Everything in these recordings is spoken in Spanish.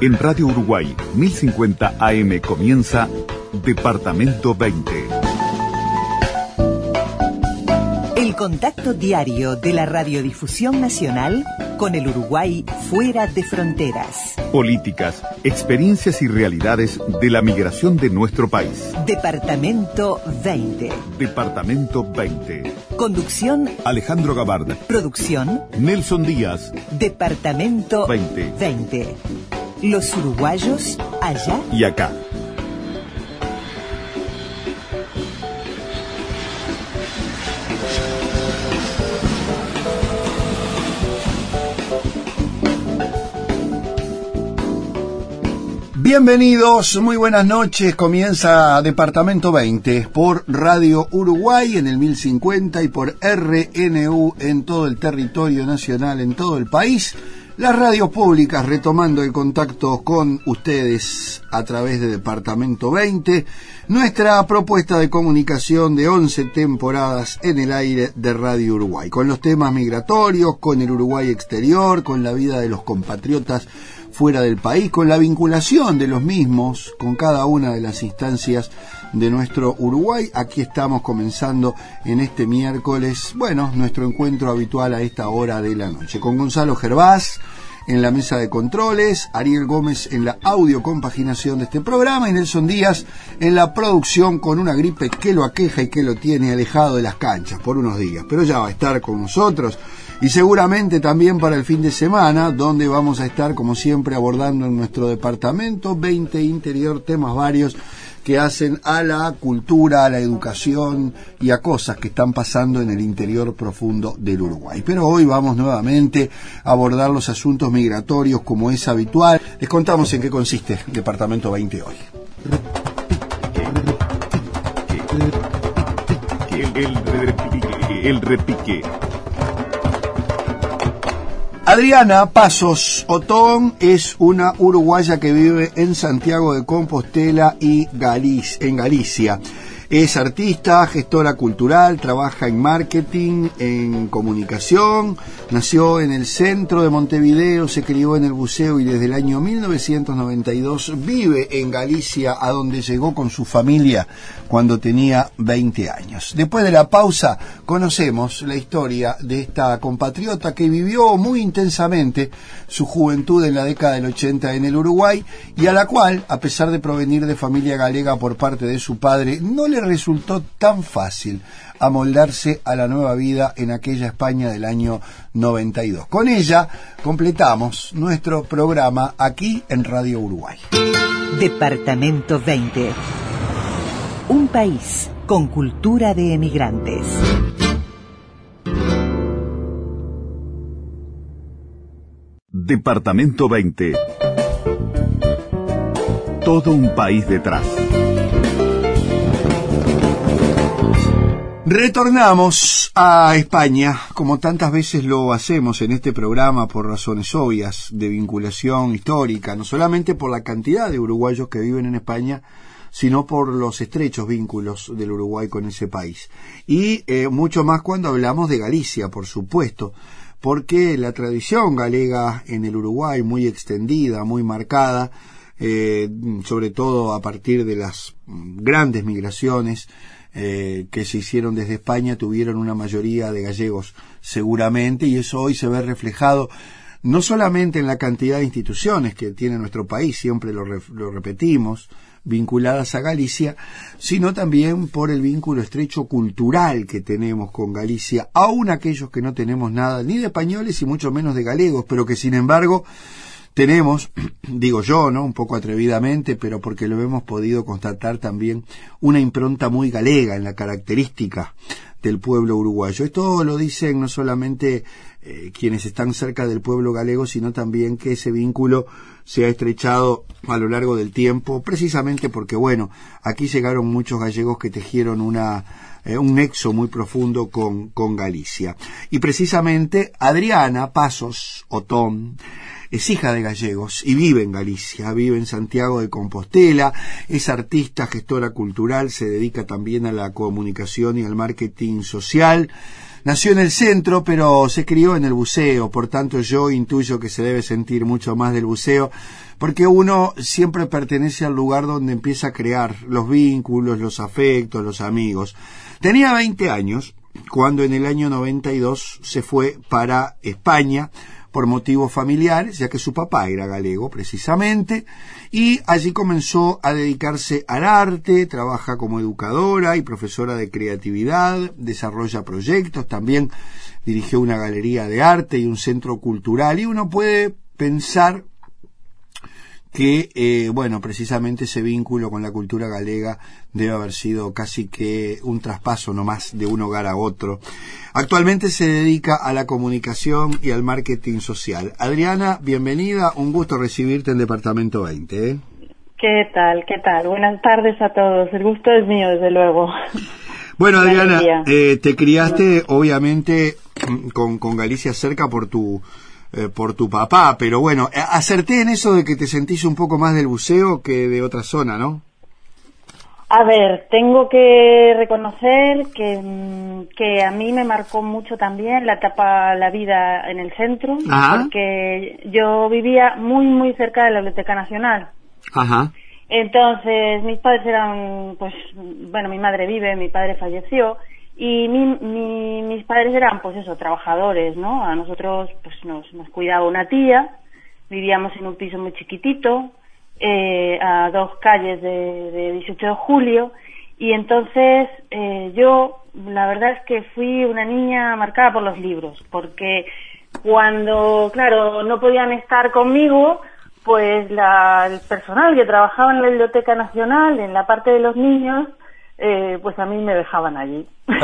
En Radio Uruguay 1050 AM comienza Departamento 20. El contacto diario de la Radiodifusión Nacional con el Uruguay fuera de fronteras. Políticas, experiencias y realidades de la migración de nuestro país. Departamento 20. Departamento 20. Conducción Alejandro Gabarda. Producción Nelson Díaz. Departamento 20. 20. Los uruguayos allá y acá. Bienvenidos, muy buenas noches. Comienza Departamento 20 por Radio Uruguay en el 1050 y por RNU en todo el territorio nacional, en todo el país. Las radios públicas retomando el contacto con ustedes a través de Departamento 20, nuestra propuesta de comunicación de 11 temporadas en el aire de Radio Uruguay, con los temas migratorios, con el Uruguay exterior, con la vida de los compatriotas fuera del país, con la vinculación de los mismos con cada una de las instancias de nuestro Uruguay. Aquí estamos comenzando en este miércoles, bueno, nuestro encuentro habitual a esta hora de la noche, con Gonzalo Gervás en la mesa de controles, Ariel Gómez en la audio compaginación de este programa y Nelson Díaz en la producción con una gripe que lo aqueja y que lo tiene alejado de las canchas por unos días. Pero ya va a estar con nosotros y seguramente también para el fin de semana, donde vamos a estar como siempre abordando en nuestro departamento 20 interior temas varios que hacen a la cultura, a la educación y a cosas que están pasando en el interior profundo del Uruguay. Pero hoy vamos nuevamente a abordar los asuntos migratorios como es habitual. Les contamos en qué consiste el Departamento 20 hoy. El, repique. Adriana Pasos Otón es una uruguaya que vive en Santiago de Compostela y en Galicia. Es artista, gestora cultural, trabaja en marketing, en comunicación, nació en el centro de Montevideo, se crió en el buceo y desde el año 1992 vive en Galicia, a donde llegó con su familia cuando tenía 20 años. Después de la pausa, conocemos la historia de esta compatriota que vivió muy intensamente su juventud en la década del 80 en el Uruguay y a la cual, a pesar de provenir de familia galega por parte de su padre, no le resultó tan fácil amoldarse a la nueva vida en aquella España del año 92. Con ella completamos nuestro programa aquí en Radio Uruguay. Departamento 20. Un país con cultura de emigrantes. Departamento 20. Todo un país detrás. Retornamos a España, como tantas veces lo hacemos en este programa por razones obvias de vinculación histórica, no solamente por la cantidad de uruguayos que viven en España, sino por los estrechos vínculos del Uruguay con ese país. Y eh, mucho más cuando hablamos de Galicia, por supuesto, porque la tradición galega en el Uruguay, muy extendida, muy marcada, eh, sobre todo a partir de las grandes migraciones, eh, que se hicieron desde España tuvieron una mayoría de gallegos seguramente y eso hoy se ve reflejado no solamente en la cantidad de instituciones que tiene nuestro país, siempre lo, lo repetimos, vinculadas a Galicia, sino también por el vínculo estrecho cultural que tenemos con Galicia, aun aquellos que no tenemos nada ni de españoles y mucho menos de galegos, pero que sin embargo tenemos, digo yo, ¿no? Un poco atrevidamente, pero porque lo hemos podido constatar también, una impronta muy galega en la característica del pueblo uruguayo. Esto lo dicen no solamente eh, quienes están cerca del pueblo galego, sino también que ese vínculo se ha estrechado a lo largo del tiempo, precisamente porque, bueno, aquí llegaron muchos gallegos que tejieron una, eh, un nexo muy profundo con, con Galicia. Y precisamente Adriana Pasos Otón, es hija de gallegos y vive en Galicia, vive en Santiago de Compostela, es artista, gestora cultural, se dedica también a la comunicación y al marketing social. Nació en el centro, pero se crió en el buceo, por tanto yo intuyo que se debe sentir mucho más del buceo, porque uno siempre pertenece al lugar donde empieza a crear los vínculos, los afectos, los amigos. Tenía 20 años cuando en el año 92 se fue para España, por motivos familiares, ya que su papá era galego precisamente, y allí comenzó a dedicarse al arte, trabaja como educadora y profesora de creatividad, desarrolla proyectos, también dirigió una galería de arte y un centro cultural, y uno puede pensar que, eh, bueno, precisamente ese vínculo con la cultura galega debe haber sido casi que un traspaso nomás de un hogar a otro. Actualmente se dedica a la comunicación y al marketing social. Adriana, bienvenida, un gusto recibirte en Departamento 20. ¿eh? ¿Qué tal? ¿Qué tal? Buenas tardes a todos. El gusto es mío, desde luego. Bueno, Adriana, eh, te criaste obviamente con, con Galicia cerca por tu eh, por tu papá, pero bueno, acerté en eso de que te sentís un poco más del buceo que de otra zona, ¿no? A ver, tengo que reconocer que, mm, que a mí me marcó mucho también la etapa, la vida en el centro, porque yo vivía muy, muy cerca de la Biblioteca Nacional. Ajá. Entonces, mis padres eran, pues, bueno, mi madre vive, mi padre falleció, y mi, mis padres eran, pues eso, trabajadores, ¿no? A nosotros, pues nos, nos cuidaba una tía, vivíamos en un piso muy chiquitito, eh, a dos calles de, de 18 de julio, y entonces eh, yo, la verdad es que fui una niña marcada por los libros, porque cuando, claro, no podían estar conmigo, pues la, el personal que trabajaba en la Biblioteca Nacional, en la parte de los niños, eh, pues a mí me dejaban allí. me,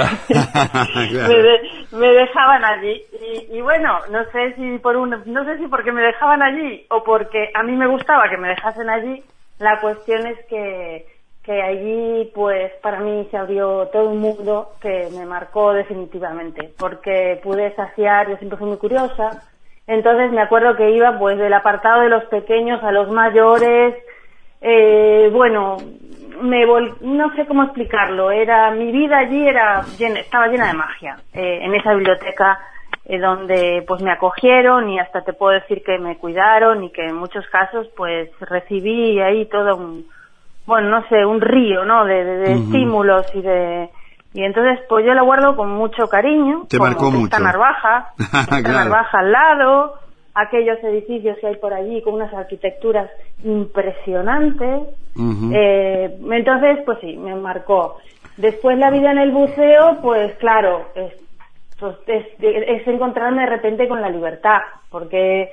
dejaban allí. Y, bueno, no sé si por un, no sé si porque me dejaban allí o porque a mí me gustaba que me dejasen allí. La cuestión es que, que allí, pues para mí se abrió todo un mundo que me marcó definitivamente, porque pude saciar, yo siempre fui muy curiosa. Entonces me acuerdo que iba pues del apartado de los pequeños a los mayores, eh, bueno, me no sé cómo explicarlo, era mi vida allí era estaba llena de magia. Eh, en esa biblioteca eh, donde pues me acogieron y hasta te puedo decir que me cuidaron y que en muchos casos pues recibí ahí todo un bueno no sé un río no de, estímulos y de y entonces pues yo la guardo con mucho cariño te marcó mucho. esta narvaja esta narvaja al lado aquellos edificios que hay por allí con unas arquitecturas impresionantes. eh, entonces, pues sí, me marcó. Después la vida en el buceo, pues claro, es, pues es, es, encontrarme de repente con la libertad, porque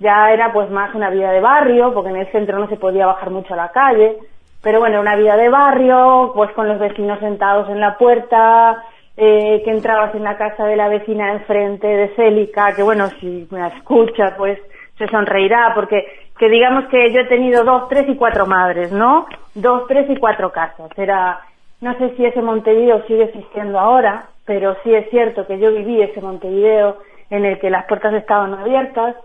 ya era pues más una vida de barrio, porque en el centro no se podía bajar mucho a la calle, pero bueno, una vida de barrio, pues con los vecinos sentados en la puerta, eh, que entrabas en la casa de la vecina enfrente de Célica, que bueno, si me escucha, pues se sonreirá, porque que digamos que yo he tenido dos, tres y cuatro madres, ¿no? Dos, tres y cuatro casas. Era, no sé si ese Montevideo sigue existiendo ahora, pero sí es cierto que yo viví ese Montevideo en el que las puertas estaban abiertas,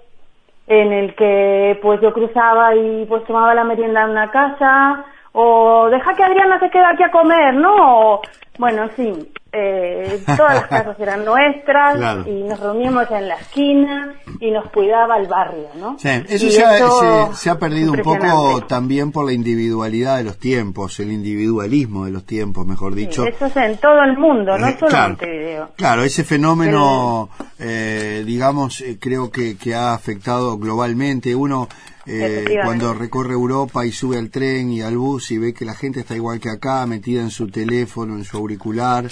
en el que pues yo cruzaba y pues tomaba la merienda en una casa, o deja que Adriana se quede aquí a comer, ¿no? bueno, sí, eh, todas las casas eran nuestras y nos reuníamos en la esquina y nos cuidaba el barrio, ¿no? Sí, eso, se ha, se, ha, perdido un poco también por la individualidad de los tiempos, el individualismo de los tiempos, mejor dicho. eso es en todo el mundo, no eh, solo en Montevideo. Claro, ese fenómeno, eh, digamos, eh, creo que, que ha afectado globalmente. Uno eh, cuando recorre Europa y sube al tren y al bus y ve que la gente está igual que acá, metida en su teléfono, en su auricular,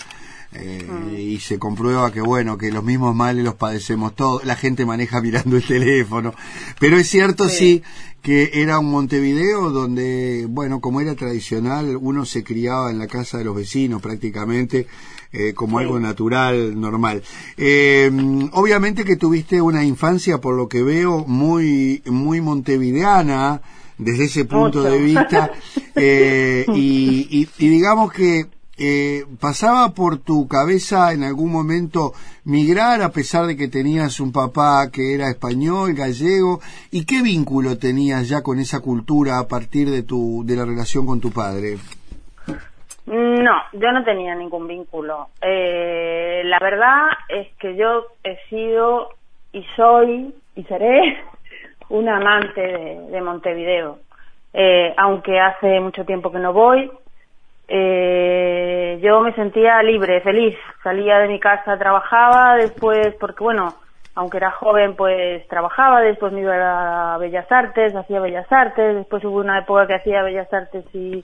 eh, mm. y se comprueba que bueno, que los mismos males los padecemos todos, la gente maneja mirando el teléfono, pero es cierto sí. que era un Montevideo donde, bueno, como era tradicional, uno se criaba en la casa de los vecinos prácticamente, eh, como algo natural, normal. Eh, obviamente que tuviste una infancia, por lo que veo, muy, muy montevideana desde ese punto de vista, eh, y, y, digamos que eh, ¿pasaba por tu cabeza en algún momento migrar a pesar de que tenías un papá que era español, gallego? ¿Y qué vínculo tenías ya con esa cultura a partir de, tu, de la relación con tu padre? No, yo no tenía ningún vínculo. Eh, la verdad es que yo he sido y soy y seré un amante de, Montevideo. Eh, aunque hace mucho tiempo que no voy, eh, yo me sentía libre, feliz. Salía de mi casa, trabajaba, después, porque bueno, aunque era joven, pues trabajaba, después me iba a Bellas Artes, hacía Bellas Artes, después hubo una época que hacía Bellas Artes y,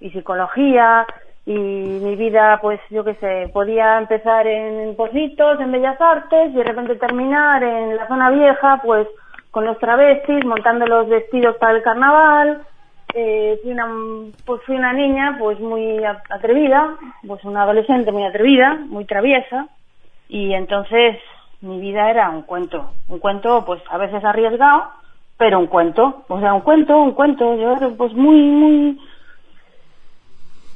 y psicología, y mi vida, pues yo qué sé, podía empezar en Positos, en Bellas Artes, y de repente terminar en la zona vieja, pues con los travestis, montando los vestidos para el carnaval. Eh, fui una, pues fui una niña pues muy atrevida, pues una adolescente muy atrevida, muy traviesa, y entonces mi vida era un cuento, un cuento pues a veces arriesgado, pero un cuento, o sea, un cuento, un cuento, yo pues muy, muy,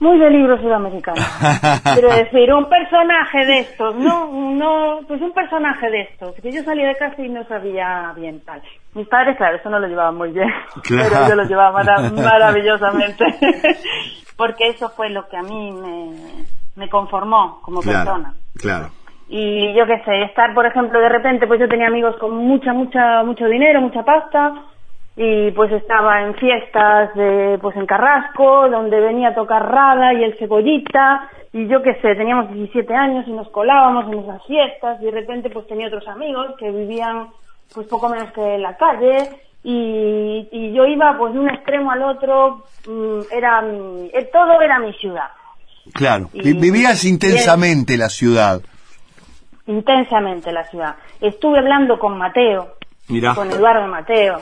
muy de libro sudamericano. Quiero decir, un personaje de estos, no, no, pues un personaje de estos, que yo salía de casa y no sabía bien tal. Mis padres, claro, eso no lo llevaban muy bien, pero yo lo llevaba maravillosamente, porque eso fue lo que a mí me, me conformó como persona. Claro. Y yo qué sé, estar, por ejemplo, de repente, pues yo tenía amigos con mucha, mucha, mucho dinero, mucha pasta, y pues estaba en fiestas de, pues en Carrasco, donde venía a tocar Rada y el Cebollita, y yo qué sé, teníamos 17 años y nos colábamos en esas fiestas, y de repente pues tenía otros amigos que vivían pues poco menos que en la calle, y, y yo iba pues de un extremo al otro, mm, era eh, todo era mi ciudad. Claro, vivías intensamente la ciudad. Intensamente la ciudad. Estuve hablando con Mateo, con Eduardo Mateo,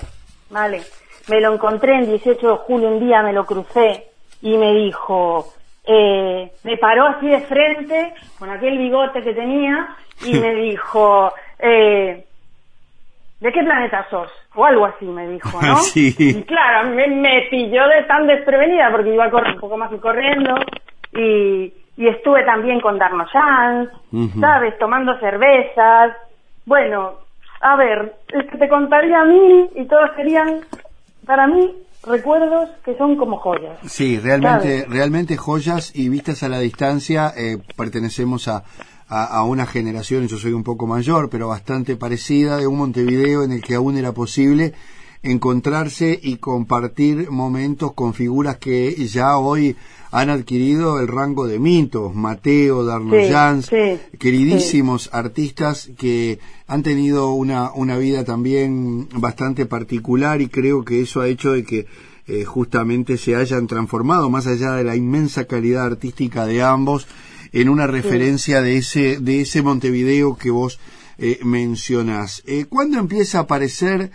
¿vale? Me lo encontré en 18 de julio, un día me lo crucé y me dijo, eh, me paró así de frente, con aquel bigote que tenía, y me dijo, eh, ¿de qué planeta sos? O algo así me dijo, ¿no? Sí. Y claro, me, me pilló de tan desprevenida porque iba a correr un poco más y corriendo y, y estuve también con Darno Chance, ¿sabes? Tomando cervezas. Bueno, a ver, es que te contaría a mí y todos serían, para mí, recuerdos que son como joyas. Sí, realmente, realmente joyas y vistas a la distancia, eh, pertenecemos a, a, una generación, yo soy un poco mayor, pero bastante parecida, de un Montevideo en el que aún era posible encontrarse y compartir momentos con figuras que ya hoy han adquirido el rango de mitos, Mateo, Darno queridísimos artistas que han tenido una, una vida también bastante particular y creo que eso ha hecho de que eh, justamente se hayan transformado, más allá de la inmensa calidad artística de ambos, en una referencia de ese, de ese Montevideo que vos eh, mencionás. Eh, ¿Cuándo empieza a aparecer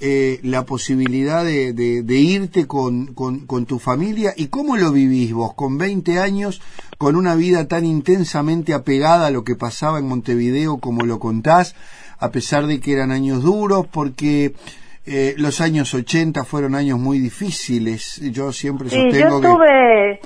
eh, la posibilidad de, de, irte con, con, tu familia y cómo lo vivís vos con 20 años, con una vida tan intensamente apegada a lo que pasaba en Montevideo como lo contás, a pesar de que eran años duros, porque eh, los años 80 fueron años muy difíciles. Yo siempre sostengo sí, yo estuve,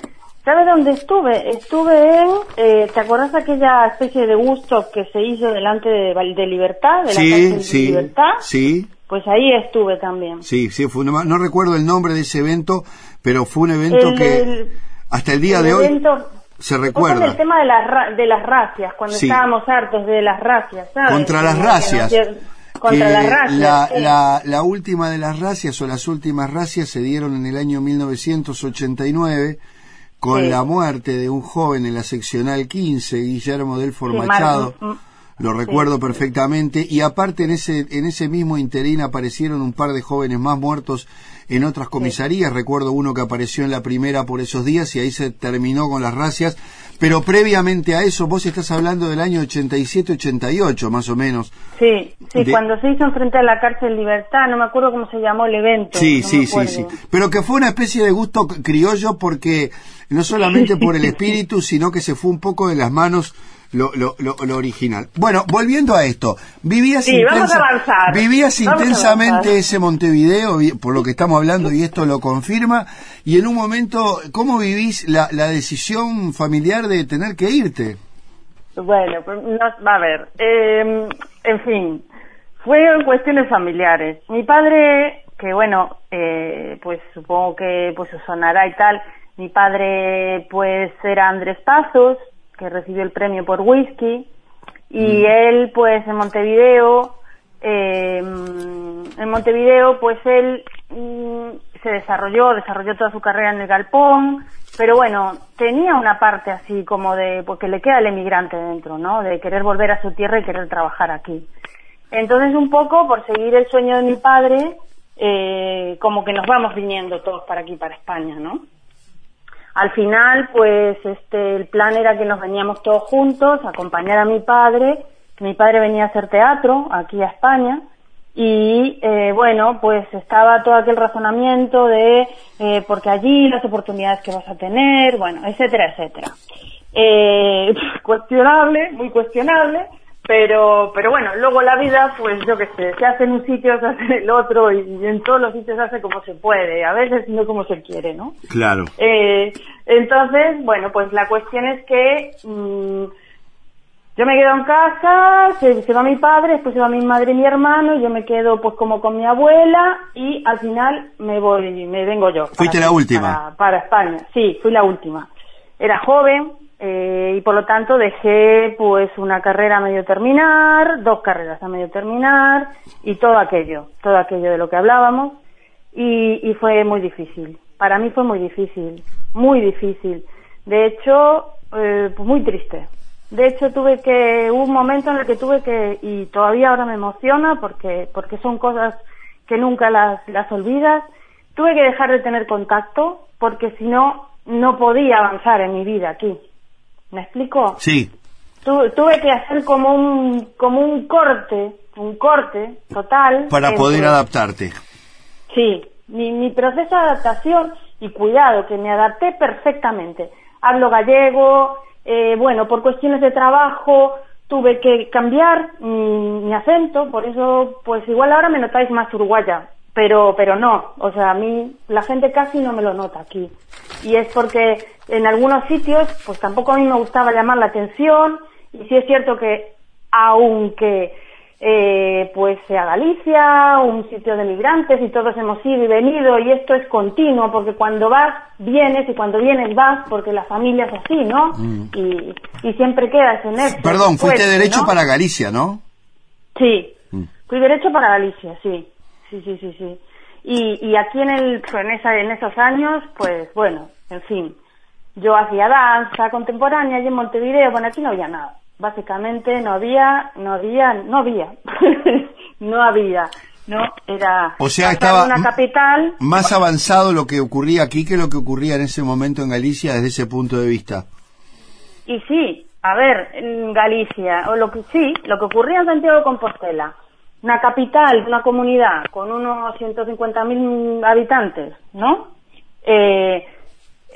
¿Sabes dónde estuve? Estuve en, eh, ¿te acuerdas aquella especie de gusto que se hizo delante de, de Libertad? De la sí, sí, Libertad? sí. Pues ahí estuve también. Sí, sí, fue no, recuerdo el nombre de ese evento, pero fue un evento que hasta el día de hoy se recuerda. el tema de las, de las racias, cuando estábamos hartos de las racias, ¿sabes? Contra las racias. contra las racias. La, la, la, última de las racias o las últimas racias se dieron en el año 1989 con la muerte de un joven en la seccional 15, Guillermo del Machado. Lo recuerdo perfectamente y aparte en ese en ese mismo interín aparecieron un par de jóvenes más muertos en otras comisarías. Recuerdo uno que apareció en la primera por esos días y ahí se terminó con las racias. Pero previamente a eso, vos estás hablando del año 87-88, más o menos. Sí, sí, cuando se hizo enfrente a la cárcel Libertad, no me acuerdo cómo se llamó el evento. Sí, sí, sí, sí. Pero que fue una especie de gusto criollo porque no solamente por el espíritu, sino que se fue un poco de las manos lo, lo, lo, original. Bueno, volviendo a esto, vivías, sí, vivías intensamente ese Montevideo, por lo que estamos hablando, y esto lo confirma, y en un momento, ¿cómo vivís la, la decisión familiar de tener que irte? Bueno, pues va a ver, eh, en fin, fueron cuestiones familiares. Mi padre, que bueno, eh, pues supongo que pues sonará y tal, mi padre pues era Andrés Pazos, que recibió el premio por whisky y mm. él pues en Montevideo eh, en Montevideo pues él mm, se desarrolló desarrolló toda su carrera en el galpón pero bueno tenía una parte así como de porque le queda el emigrante dentro no de querer volver a su tierra y querer trabajar aquí. Entonces un poco por seguir el sueño de mi padre eh, como que nos vamos viniendo todos para aquí para España no al final, pues este, el plan era que nos veníamos todos juntos, acompañar a mi padre, que mi padre venía a hacer teatro aquí a España, y eh, bueno, pues estaba todo aquel razonamiento de eh, porque allí las oportunidades que vas a tener, bueno, etcétera, etcétera. Eh, cuestionable, muy cuestionable, pero pero bueno luego la vida pues yo qué sé se hace en un sitio se hace en el otro y, en todos los sitios se hace como se puede a veces no como se quiere no claro. Eh, entonces bueno pues la cuestión es que mm, yo me quedo en casa se, va mi padre después se va mi madre y mi hermano y yo me quedo pues como con mi abuela y al final me voy me vengo yo fuiste la última. para España. Sí fui la última. Era joven eh, y por lo tanto dejé pues una carrera a medio terminar, dos carreras a medio terminar y todo aquello, todo aquello de lo que hablábamos y, fue muy difícil. Para mí fue muy difícil, muy difícil. De hecho, eh, pues muy triste. De hecho tuve que, hubo un momento en el que tuve que, y todavía ahora me emociona porque, porque son cosas que nunca las, las olvidas, tuve que dejar de tener contacto porque si no, no podía avanzar en mi vida aquí. ¿Me explico? Sí. tuve que hacer como un, como un corte, un corte total. Para poder adaptarte. Sí, mi, mi proceso de adaptación y cuidado, que me adapté perfectamente. Hablo gallego, eh, bueno, por cuestiones de trabajo tuve que cambiar mi, mi, acento, por eso, pues igual ahora me notáis más uruguaya, pero, pero no, o sea, a mí la gente casi no me lo nota aquí. Y es porque en algunos sitios, pues tampoco a mí me gustaba llamar la atención, y sí es cierto que aunque eh, pues sea Galicia, un sitio de migrantes y todos hemos ido y venido y esto es continuo porque cuando vas vienes y cuando vienes vas porque la familia es así, ¿no? Mm. Y, y, siempre quedas en eso. Perdón, fuiste derecho para Galicia, ¿no? Sí, mm. fui derecho para Galicia, sí sí, sí, sí, sí. Y, y aquí en, el, en, esa, en esos años, pues bueno, en fin, yo hacía danza contemporánea y en Montevideo, bueno, aquí no había nada. Básicamente no había, no había, no había, no había. No, era o sea, estaba una capital más avanzado lo que ocurría aquí que lo que ocurría en ese momento en Galicia desde ese punto de vista. Y sí, a ver, en Galicia, o lo que sí, lo que ocurría en Santiago de Compostela, una capital, una comunidad con unos 150.000 habitantes, ¿no? Eh,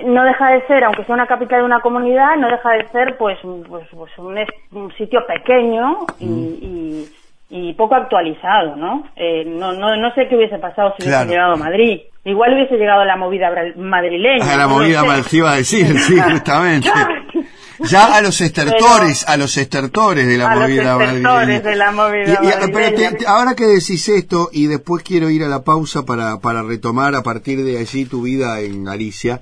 no deja de ser, aunque sea una capital de una comunidad, no deja de ser pues, pues, pues un, sitio pequeño y, y, poco actualizado, ¿no? Eh, ¿no? ¿no? No sé qué hubiese pasado si hubiese llegado a Madrid. Igual hubiese llegado a la movida madrileña. La movida no iba a decir, sí, justamente. Ya a los estertores, a los estertores de la movida de la movida Pero ahora que decís esto, y después quiero ir a la pausa para, para retomar a partir de allí tu vida en Galicia,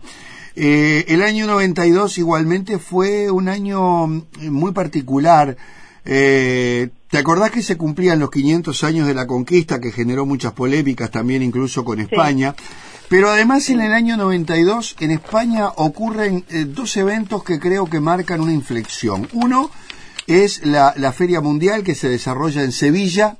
eh, el año 92 igualmente fue un año muy particular. Eh, ¿Te acordás que se cumplían los 500 años de la conquista, que generó muchas polémicas también incluso con España? Pero además en el año 92 en España ocurren eh, dos eventos que creo que marcan una inflexión. Uno es la, Feria Mundial que se desarrolla en Sevilla,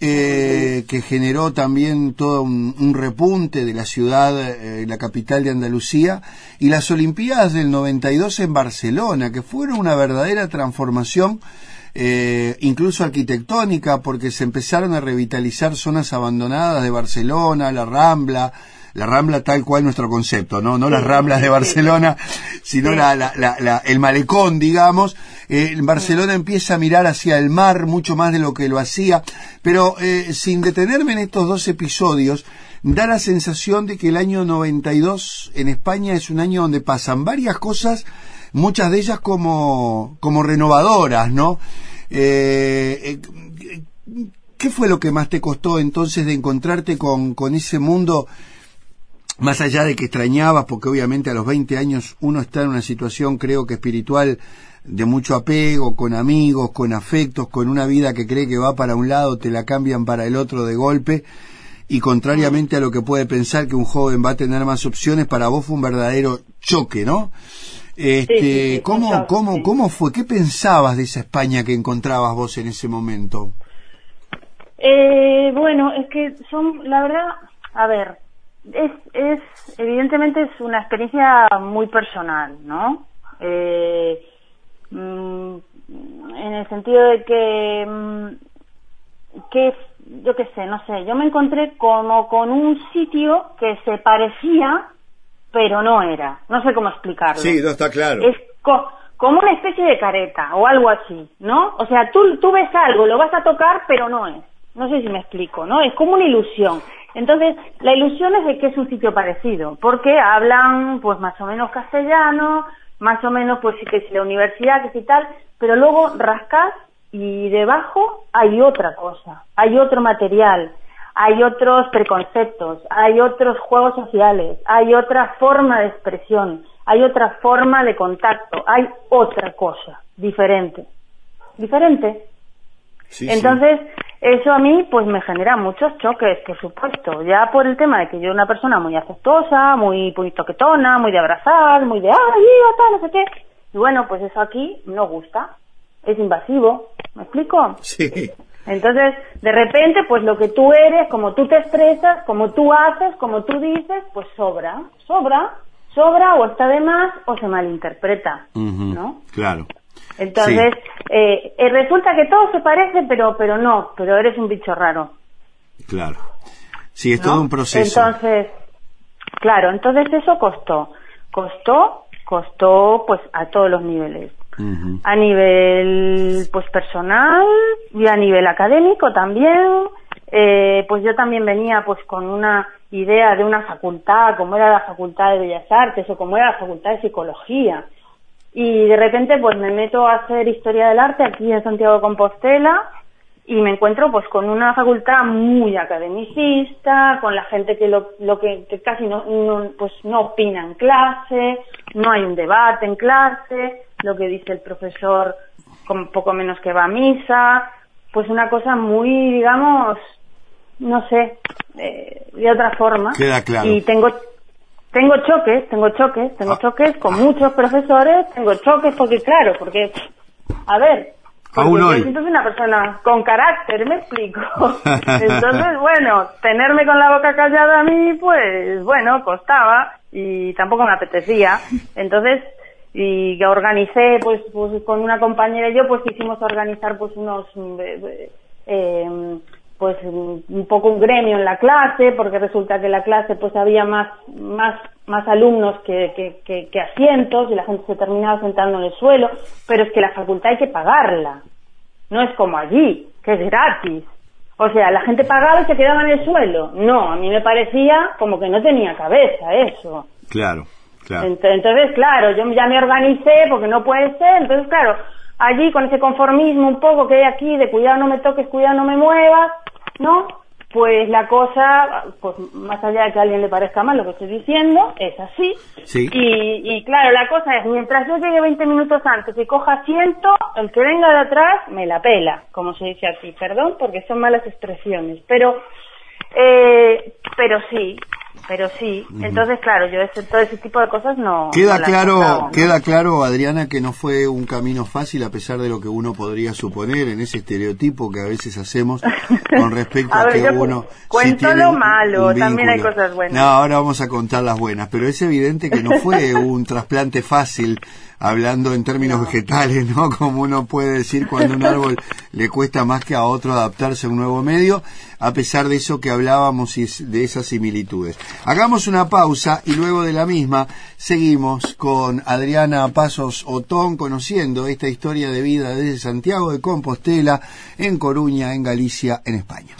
eh, que generó también todo un, repunte de la ciudad, eh, la capital de Andalucía, y las Olimpiadas del 92 en Barcelona, que fueron una verdadera transformación incluso arquitectónica, porque se empezaron a revitalizar zonas abandonadas de Barcelona, la Rambla, la Rambla tal cual nuestro concepto, no, no las Ramblas de Barcelona, sino la, la, la, el malecón, digamos, Eh, Barcelona empieza a mirar hacia el mar mucho más de lo que lo hacía, pero eh, sin detenerme en estos dos episodios, da la sensación de que el año 92 en España es un año donde pasan varias cosas, muchas de ellas como, como renovadoras, ¿no? Eh, eh, ¿Qué fue lo que más te costó entonces de encontrarte con, con ese mundo? Más allá de que extrañabas, porque obviamente a los 20 años uno está en una situación, creo que espiritual, de mucho apego, con amigos, con afectos, con una vida que cree que va para un lado, te la cambian para el otro de golpe, y contrariamente a lo que puede pensar que un joven va a tener más opciones, para vos fue un verdadero choque, ¿no? Este, ¿cómo, cómo, ¿Cómo fue? ¿Qué pensabas de esa España que encontrabas vos en ese momento? Eh, bueno, es que son, la verdad, a ver, es, es, evidentemente es una experiencia muy personal, ¿no? Eh, mm, en el sentido de que, mm, que, yo qué sé, no sé, yo me encontré como con un sitio que se parecía, pero no era. No sé cómo explicarlo. Sí, no está claro. Es como una especie de careta o algo así, ¿no? O sea, tú, tú ves algo, lo vas a tocar, pero no es. No sé si me explico, ¿no? Es como una ilusión. Entonces, la ilusión es de que es un sitio parecido, porque hablan, pues, más o menos castellano, más o menos, pues, que es la universidad, que sí tal, pero luego rascas y debajo hay otra cosa, hay otro material, hay otros preconceptos, hay otros juegos sociales, hay otra forma de expresión, hay otra forma de contacto, hay otra cosa diferente. Diferente. Entonces, eso a mí pues me genera muchos choques, por supuesto, ya por el tema de que yo una persona muy afectuosa, muy, muy toquetona, muy de abrazar, muy de, ay, tal, no sé qué. Y bueno, pues eso aquí no gusta, es invasivo, ¿me explico? Sí. Entonces, de repente, pues lo que tú eres, como tú te expresas, como tú haces, como tú dices, pues sobra, sobra, sobra o está de más o se malinterpreta, ¿no? Claro. Entonces, eh, eh, resulta que todo se parece, pero, pero no, pero eres un bicho raro. Claro. Sí, es todo un proceso. Entonces, claro, entonces eso costó. Costó, costó pues a todos los niveles. A nivel pues personal y a nivel académico también. Eh, pues yo también venía pues con una idea de una facultad, como era la Facultad de Bellas Artes o como era la Facultad de Psicología y de repente pues me meto a hacer historia del arte aquí en Santiago de Compostela y me encuentro pues con una facultad muy academicista, con la gente que lo, lo que, casi no, pues no opina en clase, no hay un debate en clase, lo que dice el profesor con poco menos que va a misa, pues una cosa muy, digamos, no sé, eh, de otra forma. Queda claro. Y tengo tengo choques, tengo choques, tengo ah. choques con muchos profesores, tengo choques porque, claro, porque, a ver, porque yo soy una persona con carácter, me explico. Entonces, bueno, tenerme con la boca callada a mí, pues, bueno, costaba y tampoco me apetecía. Entonces, y organicé, pues, pues con una compañera y yo, pues quisimos organizar, pues, unos... Eh, eh, pues un poco un gremio en la clase, porque resulta que en la clase pues había más, más, más alumnos que, que, que, asientos y la gente se terminaba sentando en el suelo, pero es que la facultad hay que pagarla, no es como allí, que es gratis. O sea, la gente pagaba y se quedaba en el suelo. No, a mí me parecía como que no tenía cabeza eso. Claro, claro. Entonces, claro, yo ya me organicé porque no puede ser. Entonces, claro, allí con ese conformismo un poco que hay aquí de cuidado no me toques, cuidado no me muevas, ¿no? Pues la cosa, pues más allá de que a alguien le parezca mal lo que estoy diciendo, es así. Sí. Y, y claro, la cosa es, mientras yo llegue 20 minutos antes y coja asiento, el que venga de atrás me la pela, como se dice aquí, perdón, porque son malas expresiones. Pero, eh, pero sí, pero sí. Entonces, claro, yo ese, todo ese tipo de cosas no. Queda claro, queda claro, Adriana, que no fue un camino fácil a pesar de lo que uno podría suponer en ese estereotipo que a veces hacemos con respecto a, que uno. Cuento lo malo, también hay cosas buenas. No, ahora vamos a contar las buenas, pero es evidente que no fue un trasplante fácil hablando en términos vegetales, ¿no? Como uno puede decir cuando un árbol le cuesta más que a otro adaptarse a un nuevo medio. a pesar de eso que hablábamos y de esas similitudes. Hagamos una pausa y luego de la misma seguimos con Adriana Pasos Otón conociendo esta historia de vida desde Santiago de Compostela, en Coruña, en Galicia, en España.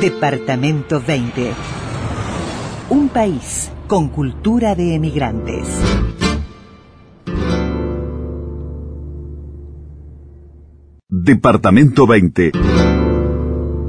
Departamento 20. Un país con cultura de emigrantes. Departamento 20.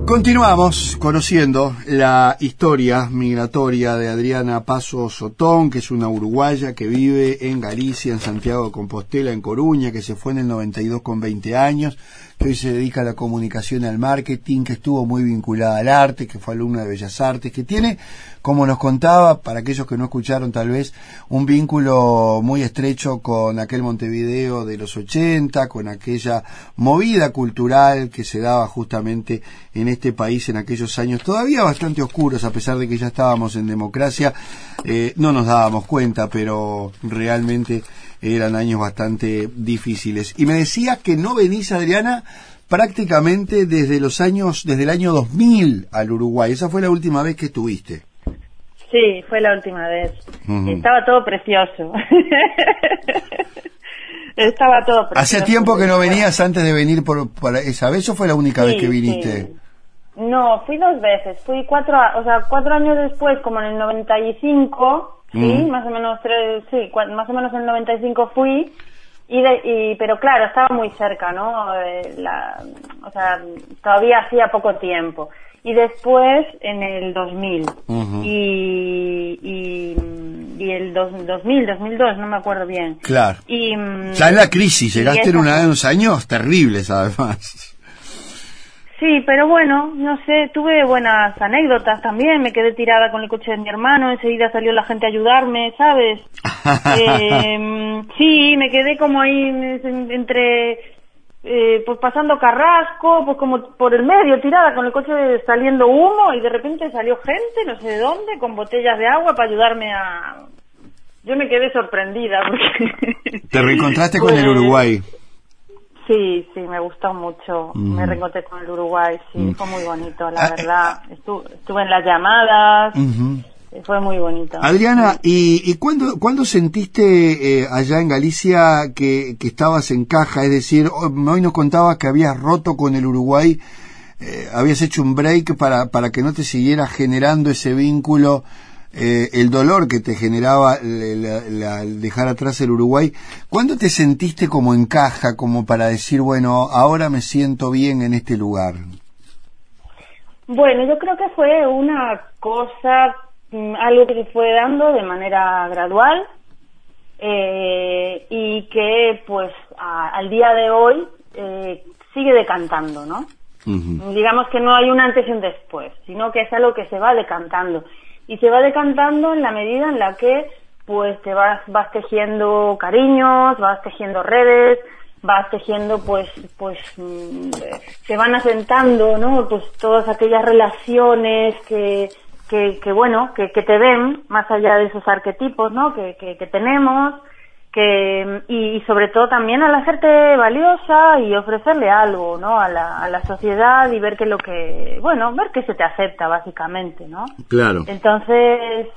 Continuamos conociendo la historia migratoria de Adriana Paso Sotón, que es una uruguaya que vive en Galicia, en Santiago de Compostela, en Coruña, que se fue en el 92 con 20 años, que hoy se dedica a la comunicación al marketing, que estuvo muy vinculada al arte, que fue alumna de Bellas Artes, que tiene, como nos contaba, para aquellos que no escucharon tal vez, un vínculo muy estrecho con aquel Montevideo de los 80, con aquella movida cultural que se daba justamente en este país en aquellos años, todavía bastante oscuros, a pesar de que ya estábamos en democracia, eh, no nos dábamos cuenta, pero realmente eran años bastante difíciles. Y me decía que no venís, Adriana, prácticamente desde los años, desde el año 2000 al Uruguay. Esa fue la última vez que estuviste. Sí, fue la última vez. Estaba todo precioso. Estaba todo precioso. ¿Hace tiempo que no venías antes de venir por, esa vez o fue la única vez que viniste? No, fui dos veces. Fui cuatro, o sea, cuatro años después, como en el 95, Sí, más o menos tres, sí, más o menos en el 95 fui y, y pero claro, estaba muy cerca, ¿no? Eh, la, o sea, todavía hacía poco tiempo. Y después en el 2000 y, y, y el dos, 2000, 2002, no me acuerdo bien. Claro. Y, ya en la crisis, llegaste en una de unos años terribles además. Sí, pero bueno, no sé, tuve buenas anécdotas también, me quedé tirada con el coche de mi hermano, enseguida salió la gente a ayudarme, ¿sabes? eh, sí, me quedé como ahí entre, eh, pues pasando carrasco, pues como por el medio, tirada con el coche saliendo humo y de repente salió gente, no sé de dónde, con botellas de agua para ayudarme a... Yo me quedé sorprendida porque... Te reencontraste con el pues, Uruguay. Sí, sí, me gustó mucho. Me reencontré con el Uruguay, sí, fue muy bonito, la ah, verdad. estuve en las llamadas, fue muy bonito. Adriana, ¿y, y cuándo, cuándo sentiste eh, allá en Galicia que, que estabas en caja? Es decir, hoy nos contabas que habías roto con el Uruguay, eh, habías hecho un break para, para que no te siguiera generando ese vínculo eh, el dolor que te generaba el, dejar atrás el Uruguay, ¿cuándo te sentiste como en caja, como para decir, bueno, ahora me siento bien en este lugar? Bueno, yo creo que fue una cosa, mm, algo que se fue dando de manera gradual eh, y que pues al día de hoy eh, sigue decantando, ¿no? Digamos que no hay un antes y un después, sino que es algo que se va decantando y se va decantando en la medida en la que pues te vas, vas tejiendo cariños, vas tejiendo redes, vas tejiendo pues pues mm, se van asentando no pues todas aquellas relaciones que que, bueno que, que te ven más allá de esos arquetipos no que, que, que tenemos que y, sobre todo también al hacerte valiosa y ofrecerle algo no a la, a la sociedad y ver que lo que bueno ver que se te acepta básicamente no claro. Entonces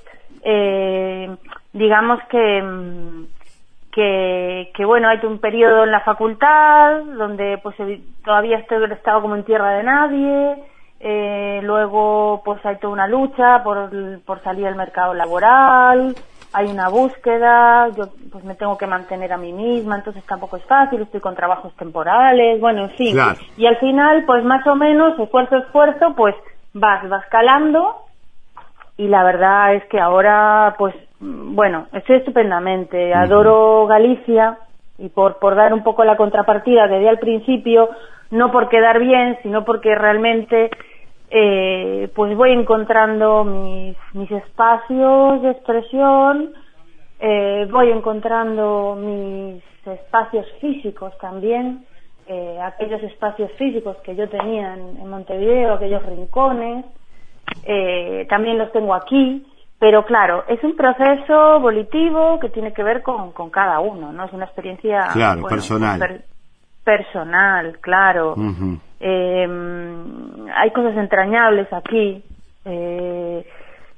eh, digamos que que, que bueno hay un periodo en la facultad donde pues todavía estoy estado como en tierra de nadie eh, luego pues hay toda una lucha por, por salir al mercado laboral hay una búsqueda, yo pues me tengo que mantener a mí misma, entonces tampoco es fácil, estoy con trabajos temporales, bueno, en fin. Y al final, pues más o menos, esfuerzo, esfuerzo, pues vas, vas calando y la verdad es que ahora, pues, bueno, estoy estupendamente, adoro Galicia y por, por dar un poco la contrapartida que di al principio, no por quedar bien, sino porque realmente eh, pues voy encontrando mis, mis espacios de expresión, eh, voy encontrando mis espacios físicos también, eh, aquellos espacios físicos que yo tenía en, Montevideo, aquellos rincones, eh, también los tengo aquí, pero claro, es un proceso volitivo que tiene que ver con, con cada uno, ¿no? Es una experiencia personal. personal, claro. Eh, hay cosas entrañables aquí eh,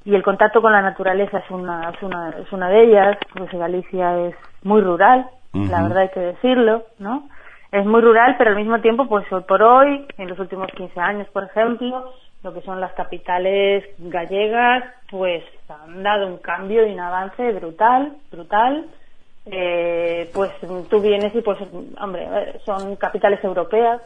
y el contacto con la naturaleza es una, es una, es una de ellas, pues Galicia es muy rural, la verdad hay que decirlo, ¿no? Es muy rural, pero al mismo tiempo, pues hoy por hoy, en los últimos 15 años, por ejemplo, lo que son las capitales gallegas, pues han dado un cambio y un avance brutal, brutal. Eh, pues tú vienes y pues, hombre, son capitales europeas,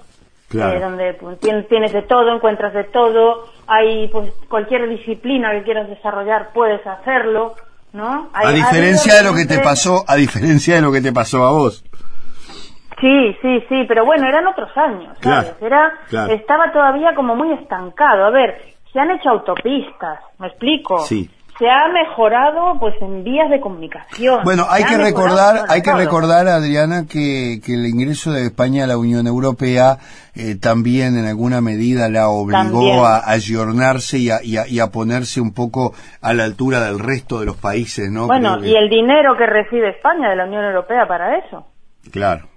eh, donde pues, tienes de todo, encuentras de todo, hay pues cualquier disciplina que quieras desarrollar puedes hacerlo, ¿no? a diferencia de lo que te pasó, a diferencia de lo que te pasó a vos. Sí, sí, sí, pero bueno, eran otros años, ¿sabes? Era, Estaba todavía como muy estancado. A ver, se han hecho autopistas, ¿me explico? Sí. Se ha mejorado pues en vías de comunicación. Bueno, hay que recordar, hay que recordar, Adriana, que, que el ingreso de España a la Unión Europea eh, también en alguna medida la obligó a, ayornarse y a, y, a, ponerse un poco a la altura del resto de los países, ¿no? Bueno, y el dinero que recibe España de la Unión Europea para eso. Claro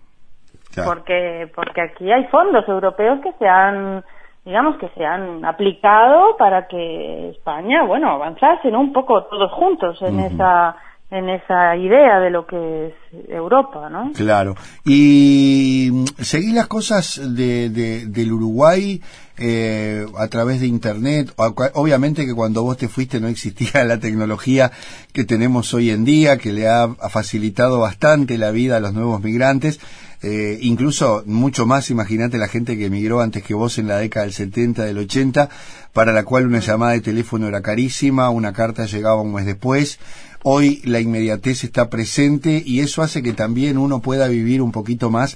porque porque aquí hay fondos europeos que se han digamos que se han aplicado para que España bueno avanzase no un poco todos juntos en esa en esa idea de lo que es Europa, ¿no? Claro. Y mm, seguí las cosas de, del Uruguay eh, a través de Internet. Obviamente que cuando vos te fuiste no existía la tecnología que tenemos hoy en día, que le ha facilitado bastante la vida a los nuevos migrantes. Eh, incluso mucho más, imagínate la gente que emigró antes que vos en la década del 70, del 80, para la cual una llamada de teléfono era carísima, una carta llegaba un mes después. Hoy la inmediatez está presente y eso hace que también uno pueda vivir un poquito más,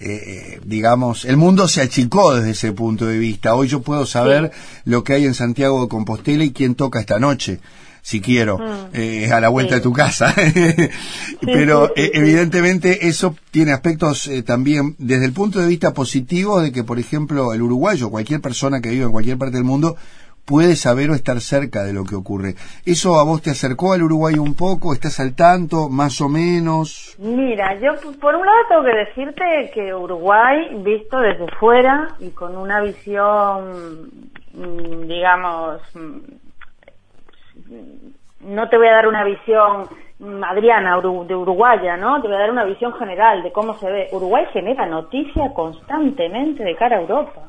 eh, eh, digamos, el mundo se achicó desde ese punto de vista. Hoy yo puedo saber lo que hay en Santiago de Compostela y quién toca esta noche si quiero, mm. eh, a la vuelta de tu casa. Pero eh, evidentemente eso tiene aspectos eh, también desde el punto de vista positivo de que, por ejemplo, el uruguayo, cualquier persona que vive en cualquier parte del mundo, puede saber o estar cerca de lo que ocurre. ¿Eso a vos te acercó al Uruguay un poco? ¿Estás al tanto, más o menos? Mira, yo por un lado tengo que decirte que Uruguay, visto desde fuera y con una visión, mm, digamos, mm, no te voy a dar una visión mm, Adriana de Uruguaya, ¿no? Te voy a dar una visión general de cómo se ve. Uruguay genera noticia constantemente de cara a Europa.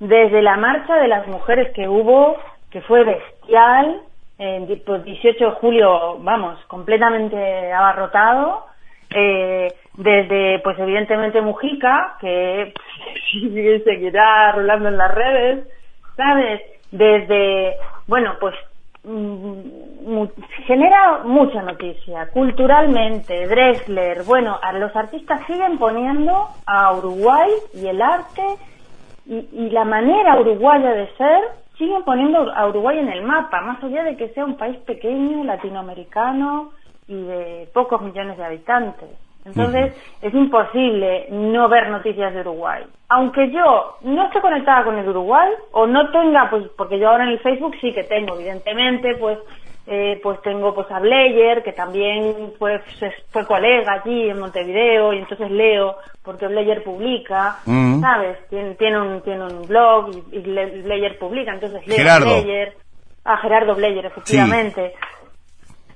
Desde la marcha de las mujeres que hubo, que fue bestial, el 18 pues, de julio, vamos, completamente abarrotado, eh, desde, pues evidentemente Mujica, que seguirá rolando en las redes, ¿sabes? Desde, bueno, pues genera mucha noticia. Culturalmente, Drexler, bueno, los artistas siguen poniendo a Uruguay y el arte y, la manera uruguaya de ser, siguen poniendo a Uruguay en el mapa, más allá de que sea un país pequeño, latinoamericano y de pocos millones de habitantes. Entonces, es imposible no ver noticias de Uruguay. Aunque yo no esté conectada con el Uruguay, o no tenga, pues, porque yo ahora en el Facebook sí que tengo, evidentemente, pues, eh, pues tengo pues a Blayer, que también fue, fue colega allí en Montevideo, y entonces leo, porque Blayer publica, ¿sabes? Tiene, tiene, un, tiene un blog y, Blayer publica, entonces leo a Blayer, a Gerardo Blayer, efectivamente.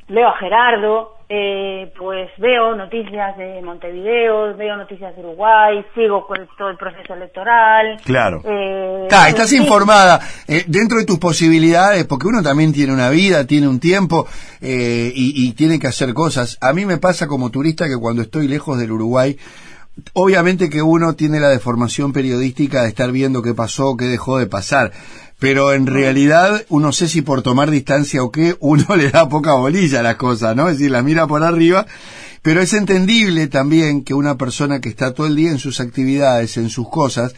Leo a Gerardo, eh, pues veo noticias de Montevideo, veo noticias de Uruguay, sigo con todo el proceso electoral. Claro. Eh, estás informada eh, dentro de tus posibilidades, porque uno también tiene una vida, tiene un tiempo eh, y, y tiene que hacer cosas. A mí me pasa como turista que cuando estoy lejos del Uruguay, obviamente que uno tiene la deformación periodística de estar viendo qué pasó, qué dejó de pasar pero en realidad uno sé si por tomar distancia o qué, uno le da poca bolilla a las cosas, ¿no? Es decir, la mira por arriba, pero es entendible también que una persona que está todo el día en sus actividades, en sus cosas,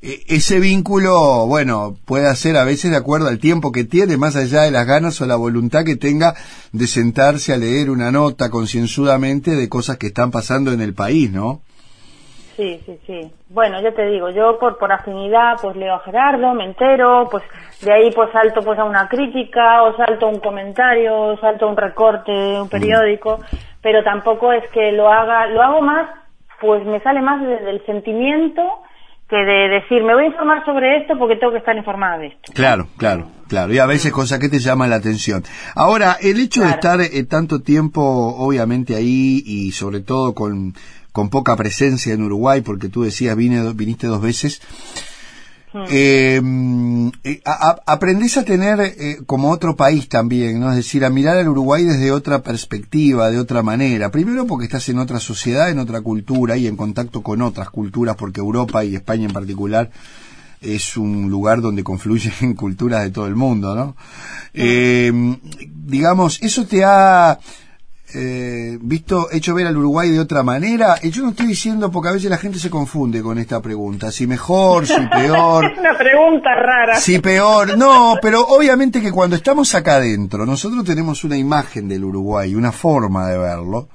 e, ese vínculo, bueno, puede ser a veces de acuerdo al tiempo que tiene, más allá de las ganas o la voluntad que tenga de sentarse a leer una nota concienzudamente de cosas que están pasando en el país, ¿no? Sí, sí, sí. Bueno, ya te digo, yo por, por afinidad pues leo a Gerardo, me entero, pues de ahí pues salto pues a una crítica o salto a un comentario, o salto a un recorte, un mm. periódico, pero tampoco es que lo haga, lo hago más, pues me sale más desde el sentimiento que de decir, me voy a informar sobre esto porque tengo que estar informada de esto. Claro, claro, claro. Y a veces cosas que te llaman la atención. Ahora, el hecho de estar eh, tanto tiempo, obviamente, ahí y sobre todo con, con poca presencia en Uruguay, porque tú decías, vine, viniste dos veces, eh, eh aprendés a tener eh, como otro país también, ¿no? Es decir, a mirar al Uruguay desde otra perspectiva, de otra manera. Primero porque estás en otra sociedad, en otra cultura y en contacto con otras culturas, porque Europa y España en particular es un lugar donde confluyen culturas de todo el mundo, ¿no? Eh, digamos, eso te ha eh, visto, hecho ver al Uruguay de otra manera? Y yo no estoy diciendo, porque a veces la gente se confunde con esta pregunta, si mejor, si peor. es una pregunta rara. Si peor, no, pero obviamente que cuando estamos acá adentro, nosotros tenemos una imagen del Uruguay, una forma de verlo,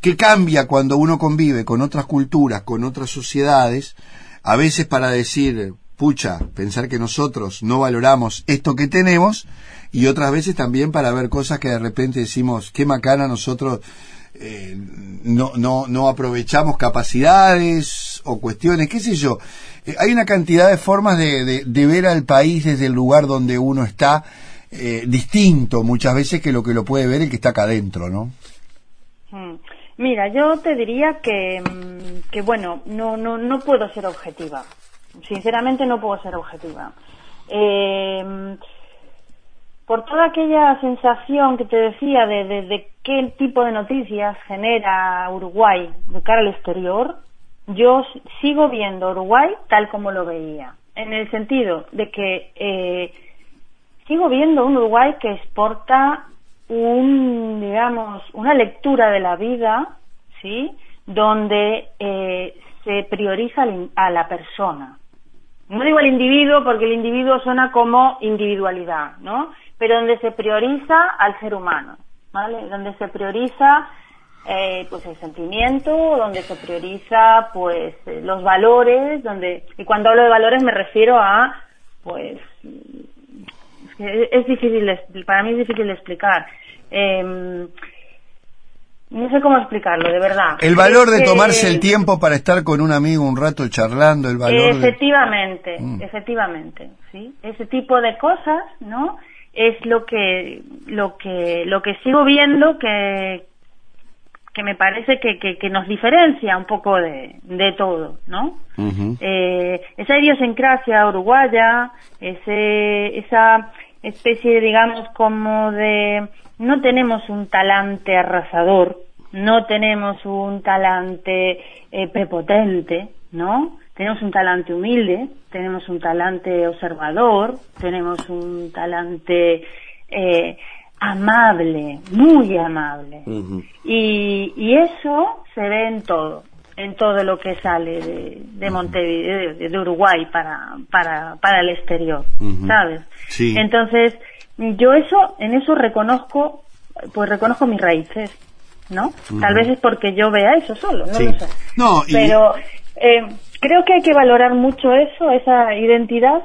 que cambia cuando uno convive con otras culturas, con otras sociedades, a veces para decir, pucha, pensar que nosotros no valoramos esto que tenemos, y otras veces también para ver cosas que de repente decimos, qué macana nosotros eh, no, no, no aprovechamos capacidades o cuestiones, qué sé yo. Eh, hay una cantidad de formas de, de, ver al país desde el lugar donde uno está eh, distinto muchas veces que lo que lo puede ver el que está acá adentro, ¿no? Mm. Mira, yo te diría que, mm, que bueno, no, no, no puedo ser objetiva. Sinceramente no puedo ser objetiva. Eh, por toda aquella sensación que te decía de, de, qué tipo de noticias genera Uruguay de cara al exterior, yo sigo viendo Uruguay tal como lo veía, en el sentido de que eh, sigo viendo un Uruguay que exporta un, digamos, una lectura de la vida, ¿sí? Donde eh, se prioriza a la persona. No digo al individuo porque el individuo suena como individualidad, ¿no? Pero donde se prioriza al ser humano, ¿vale? Donde se prioriza eh, pues el sentimiento, donde se prioriza pues eh, los valores, donde y cuando hablo de valores me refiero a pues es, es difícil para mí es difícil de explicar. Eh, no sé cómo explicarlo, de verdad. El valor de tomarse el tiempo para estar con un amigo un rato charlando, el valor. Efectivamente, mm. efectivamente, sí. Ese tipo de cosas, ¿no? Es lo que lo que lo que sigo viendo que que me parece que, que, nos diferencia un poco de, de todo, ¿no? eh, esa idiosincrasia uruguaya, ese, esa especie, digamos, como de no tenemos un talante arrasador, no tenemos un talante eh, prepotente, ¿no? Tenemos un talante humilde, tenemos un talante observador, tenemos un talante eh, amable, muy amable. y, y, eso se ve en todo, en todo lo que sale de, de Montevideo, de, Uruguay para, para, para el exterior, ¿sabes? Entonces, yo eso, en eso reconozco, pues reconozco mis raíces, ¿no? Tal vez es porque yo vea eso solo, no lo sé. No, Pero, eh, creo que hay que valorar mucho eso, esa identidad.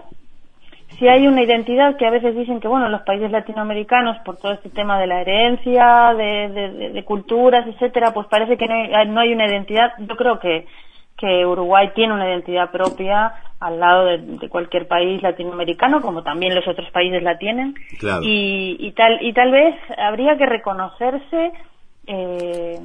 Si hay una identidad que a veces dicen que, bueno, los países latinoamericanos, por todo este tema de la herencia, de, culturas, etcétera, pues parece que no hay, no hay, una identidad. Yo creo que, que Uruguay tiene una identidad propia al lado de, cualquier país latinoamericano, como también los otros países la tienen. Y, y, tal, y tal vez habría que reconocerse eh,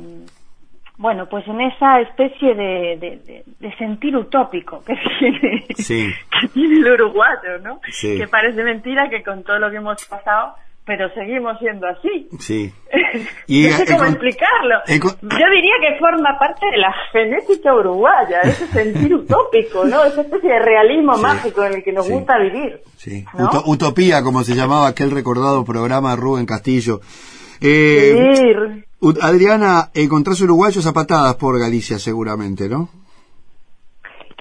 bueno, pues en esa especie de, de, sentir utópico que tiene, que tiene el uruguayo, ¿no? Que parece mentira que con todo lo que hemos pasado, pero seguimos siendo así. Sí. Y, no sé cómo explicarlo. Yo diría que forma parte de la genética uruguaya, ese sentir utópico, ¿no? Esa especie de realismo mágico en el que nos gusta vivir. Sí. Utopía, como se llamaba aquel recordado programa de Rubén Castillo. Eh, Adriana, encontrás uruguayos a patadas por Galicia seguramente, ¿no?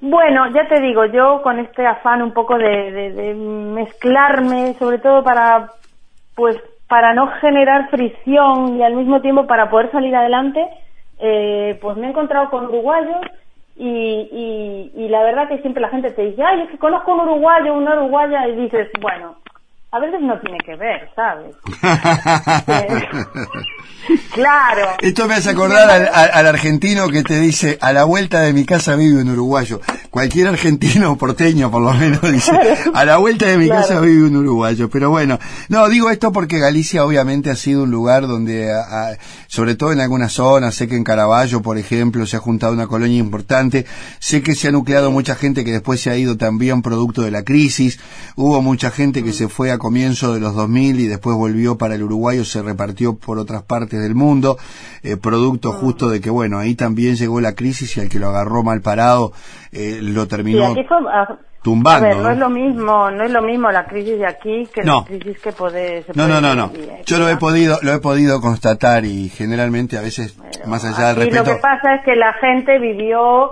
Bueno, ya te digo, yo con este afán un poco de, mezclarme, sobre todo para, pues, para no generar fricción y al mismo tiempo para poder salir adelante, eh, pues me he encontrado con uruguayos y, y, la verdad que siempre la gente te dice, ay, es que conozco un uruguayo, una uruguaya, y dices, bueno, a veces no tiene que ver, ¿sabes? Claro. Esto me hace acordar al, argentino que te dice, a la vuelta de mi casa vive un uruguayo. Cualquier argentino porteño, por lo menos, dice, a la vuelta de mi casa vive un uruguayo. Pero bueno, no, digo esto porque Galicia obviamente ha sido un lugar donde, sobre todo en algunas zonas, sé que en Caraballo, por ejemplo, se ha juntado una colonia importante. Sé que se ha nucleado mucha gente que después se ha ido también producto de la crisis. Hubo mucha gente que se fue a comienzo de los 2000 y después volvió para el Uruguay o se repartió por otras partes del mundo, eh, producto ah. justo de que, bueno, ahí también llegó la crisis y al que lo agarró mal parado eh, lo terminó ah, tumbando. A ver, ¿no? es lo mismo, no es lo mismo la crisis de aquí que la crisis que puede, No, no, no, no. Yo lo he podido, lo he podido constatar y generalmente a veces, más allá del respeto... lo que pasa es que la gente vivió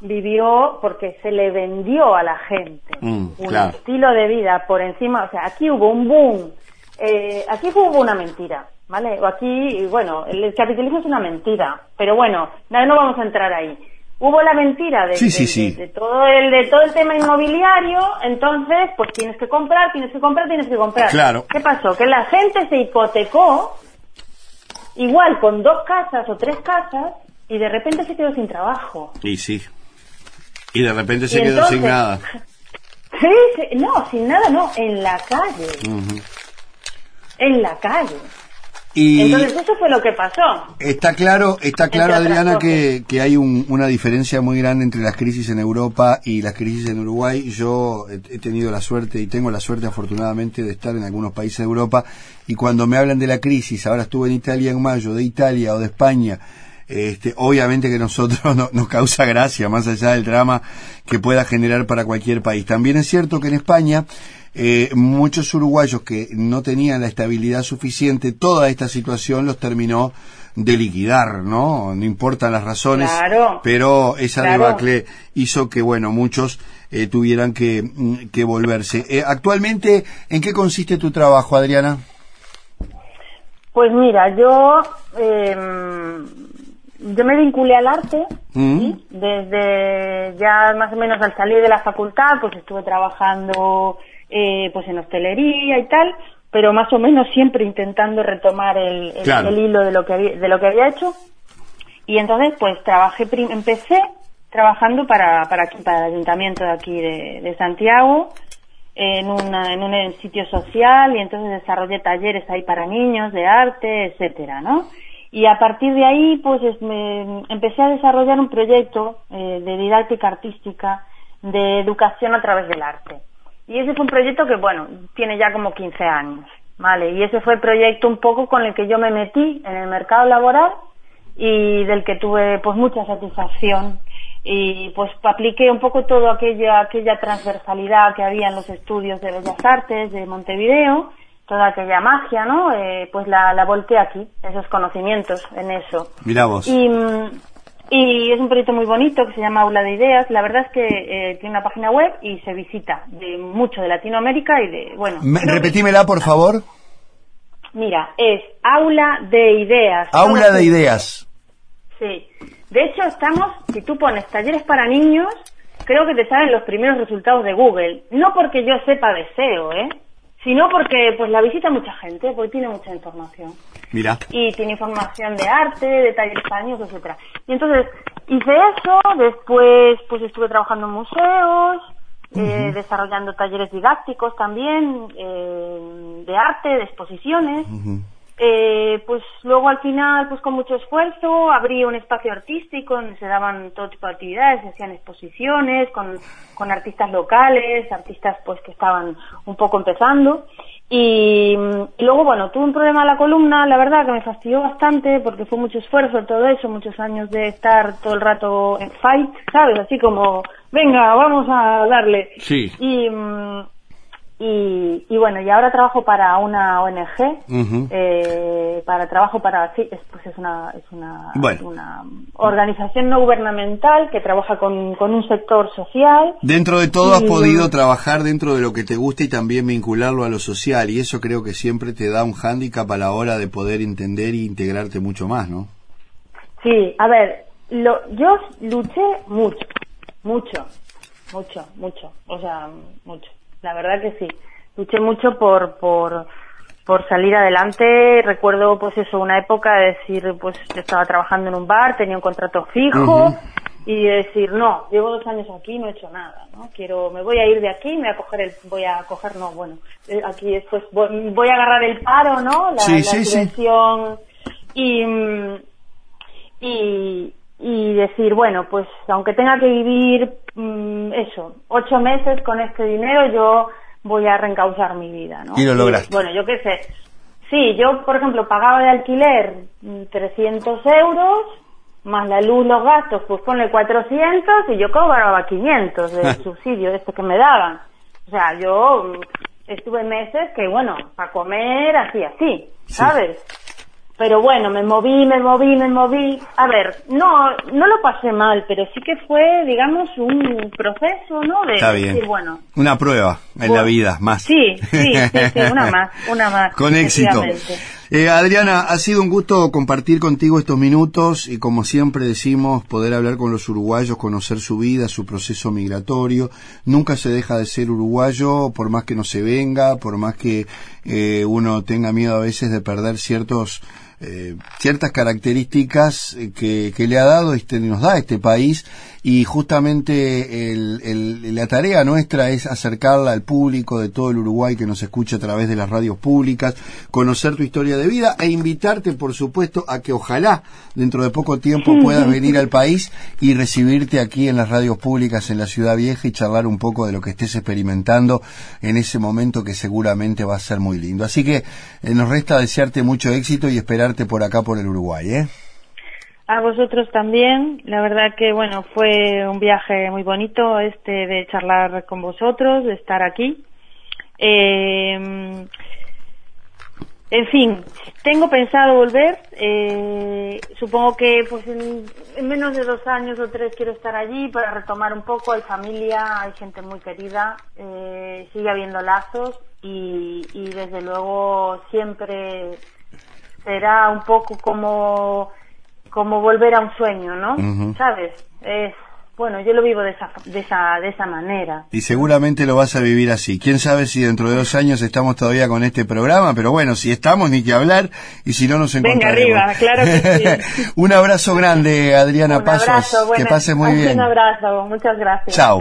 vivió porque se le vendió a la gente mm, un estilo de vida por encima, o sea, aquí hubo un boom, eh, aquí hubo una mentira, ¿vale? O aquí, bueno, el capitalismo es una mentira, pero bueno, no, no vamos a entrar ahí. Hubo la mentira de, de, todo el de todo el tema inmobiliario, entonces pues tienes que comprar, tienes que comprar, tienes que comprar. Claro. ¿Qué pasó? Que la gente se hipotecó igual con dos casas o tres casas y de repente se quedó sin trabajo. Y sí. Y de repente se quedó sin nada. Sí, no, sin nada no, en la calle. En la calle. Y Entonces eso fue lo que pasó. Está claro, está claro Adriana que, que, hay una diferencia muy grande entre las crisis en Europa y las crisis en Uruguay. Yo he, tenido la suerte y tengo la suerte afortunadamente de estar en algunos países de Europa y cuando me hablan de la crisis, ahora estuve en Italia en mayo, de Italia o de España, este, obviamente que nosotros nos causa gracia, más allá del drama que pueda generar para cualquier país. También es cierto que en España eh, muchos uruguayos que no tenían la estabilidad suficiente, toda esta situación los terminó de liquidar, ¿no? No importan las razones, pero esa debacle hizo que, bueno, muchos eh, tuvieran que, mm, que volverse. Eh, actualmente, ¿en qué consiste tu trabajo, Adriana? Pues mira, yo em, yo me vinculé al arte mm. desde ya más o menos al salir de la facultad, pues estuve trabajando eh, pues en hostelería y tal, pero más o menos siempre intentando retomar el, hilo de lo que había, de lo que había hecho. Y entonces pues trabajé, empecé trabajando para, para aquí, para el ayuntamiento de aquí de, Santiago, en, una, en un sitio social y entonces desarrollé talleres ahí para niños de arte, etcétera, ¿no? Y a partir de ahí, pues me, empecé a desarrollar un proyecto eh, de didáctica artística de educación a través del arte. Y ese fue un proyecto que, bueno, tiene ya como 15 años, ¿vale? Y ese fue el proyecto un poco con el que yo me metí en el mercado laboral y del que tuve pues mucha satisfacción y pues apliqué un poco todo aquella aquella transversalidad que había en los estudios de Bellas Artes de Montevideo toda aquella magia, ¿no? Eh, pues la, la volteé aquí, esos conocimientos en eso. Mira vos. Y, y es un proyecto muy bonito que se llama Aula de Ideas. La verdad es que eh, tiene una página web y se visita de mucho de Latinoamérica y de, bueno... repetímela, por favor. Mira, es Aula de Ideas. Aula de Ideas. Sí. De hecho, estamos, si tú pones talleres para niños, creo que te salen los primeros resultados de Google. No porque yo sepa de SEO, ¿eh? Sino porque pues la visita mucha gente, porque tiene mucha información. Mira. Y tiene información de arte, de talleres años, etcétera. Y entonces hice eso, después pues estuve trabajando en museos, eh, desarrollando talleres didácticos también, eh, de arte, de exposiciones. Eh, pues luego al final, pues con mucho esfuerzo, abrí un espacio artístico donde se daban todo tipo de actividades, se hacían exposiciones con, con artistas locales, artistas pues que estaban un poco empezando. Y, luego, bueno, tuve un problema en la columna, la verdad que me fastidió bastante porque fue mucho esfuerzo todo eso, muchos años de estar todo el rato en fight, ¿sabes? Así como, venga, vamos a darle. Sí. Y, y, y, bueno, y ahora trabajo para una ONG, eh, para trabajo para, sí, es, pues es una, es una, una organización no gubernamental que trabaja con, con, un sector social. Dentro de todo has podido trabajar dentro de lo que te gusta y también vincularlo a lo social y eso creo que siempre te da un hándicap a la hora de poder entender e integrarte mucho más, ¿no? Sí, a ver, lo, yo luché mucho, mucho, mucho, mucho, o sea, mucho la verdad que sí. Luché mucho por, por, por salir adelante. Recuerdo, pues eso, una época de decir, pues yo estaba trabajando en un bar, tenía un contrato fijo y decir, no, llevo dos años aquí, no he hecho nada, ¿no? Quiero, me voy a ir de aquí, me voy a coger el, voy a coger, no, bueno, eh, aquí después voy, voy a agarrar el paro, ¿no? La, sí, y, y, y decir, bueno, pues aunque tenga que vivir mm, eso, ocho meses con este dinero, yo voy a reencauzar mi vida, ¿no? Y lo lograste. bueno, yo qué sé. Sí, yo, por ejemplo, pagaba de alquiler 300 mm, euros, más la luz, los gastos, pues ponle 400 y yo cobraba 500 del subsidio este que me daban. O sea, yo mm, estuve meses que, bueno, para comer así, así, ¿sabes? Pero bueno, me moví, me moví, me moví. A ver, no, no lo pasé mal, pero sí que fue, digamos, un proceso, ¿no? De Está bien. bueno. Una prueba en la vida, más. Sí, sí, sí, una más, una más. Con éxito. Eh, Adriana, ha sido un gusto compartir contigo estos minutos y como siempre decimos, poder hablar con los uruguayos, conocer su vida, su proceso migratorio. Nunca se deja de ser uruguayo, por más que no se venga, por más que eh, uno tenga miedo a veces de perder ciertos eh, ciertas características eh, que, que, le ha dado este nos da este país y justamente el, la tarea nuestra es acercarla al público de todo el Uruguay que nos escucha a través de las radios públicas, conocer tu historia de vida e invitarte, por supuesto, a que ojalá dentro de poco tiempo puedas venir al país y recibirte aquí en las radios públicas en la Ciudad Vieja y charlar un poco de lo que estés experimentando en ese momento que seguramente va a ser muy lindo. Así que eh, nos resta desearte mucho éxito y por acá por el Uruguay, ¿eh? A vosotros también. La verdad que, bueno, fue un viaje muy bonito este de charlar con vosotros, de estar aquí. Eh, en fin, tengo pensado volver. Eh, supongo que pues en, menos de dos años o tres quiero estar allí para retomar un poco. Hay familia, hay gente muy querida, eh, sigue habiendo lazos y, y desde luego siempre será un poco como como volver a un sueño, ¿no? ¿Sabes? Es bueno, yo lo vivo de esa, de esa, de esa manera. Y seguramente lo vas a vivir así. Quién sabe si dentro de dos años estamos todavía con este programa, pero bueno, si estamos, ni que hablar, y si no nos encontraremos. Venga arriba, claro que sí. un abrazo grande, Adriana Pasos. que pases muy bien. Un abrazo, muchas gracias. Chao.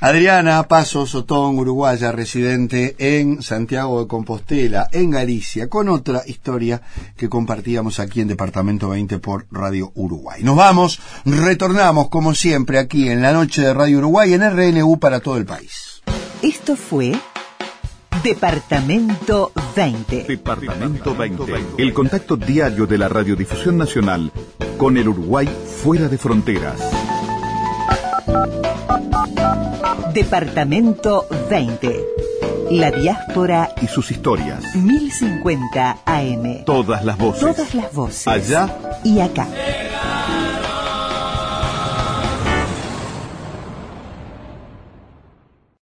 Adriana Pasos Otón, uruguaya, residente en Santiago de Compostela, en Galicia, con otra historia que compartíamos aquí en Departamento 20 por Radio Uruguay. Nos vamos, retornamos como siempre aquí en la noche de Radio Uruguay en RNU para todo el país. Esto fue Departamento 20. Departamento 20. El contacto diario de la Radiodifusión Nacional con el Uruguay fuera de fronteras. Departamento 20. La diáspora y sus historias. 1050 AM. Todas las voces. Todas las voces. Allá y acá.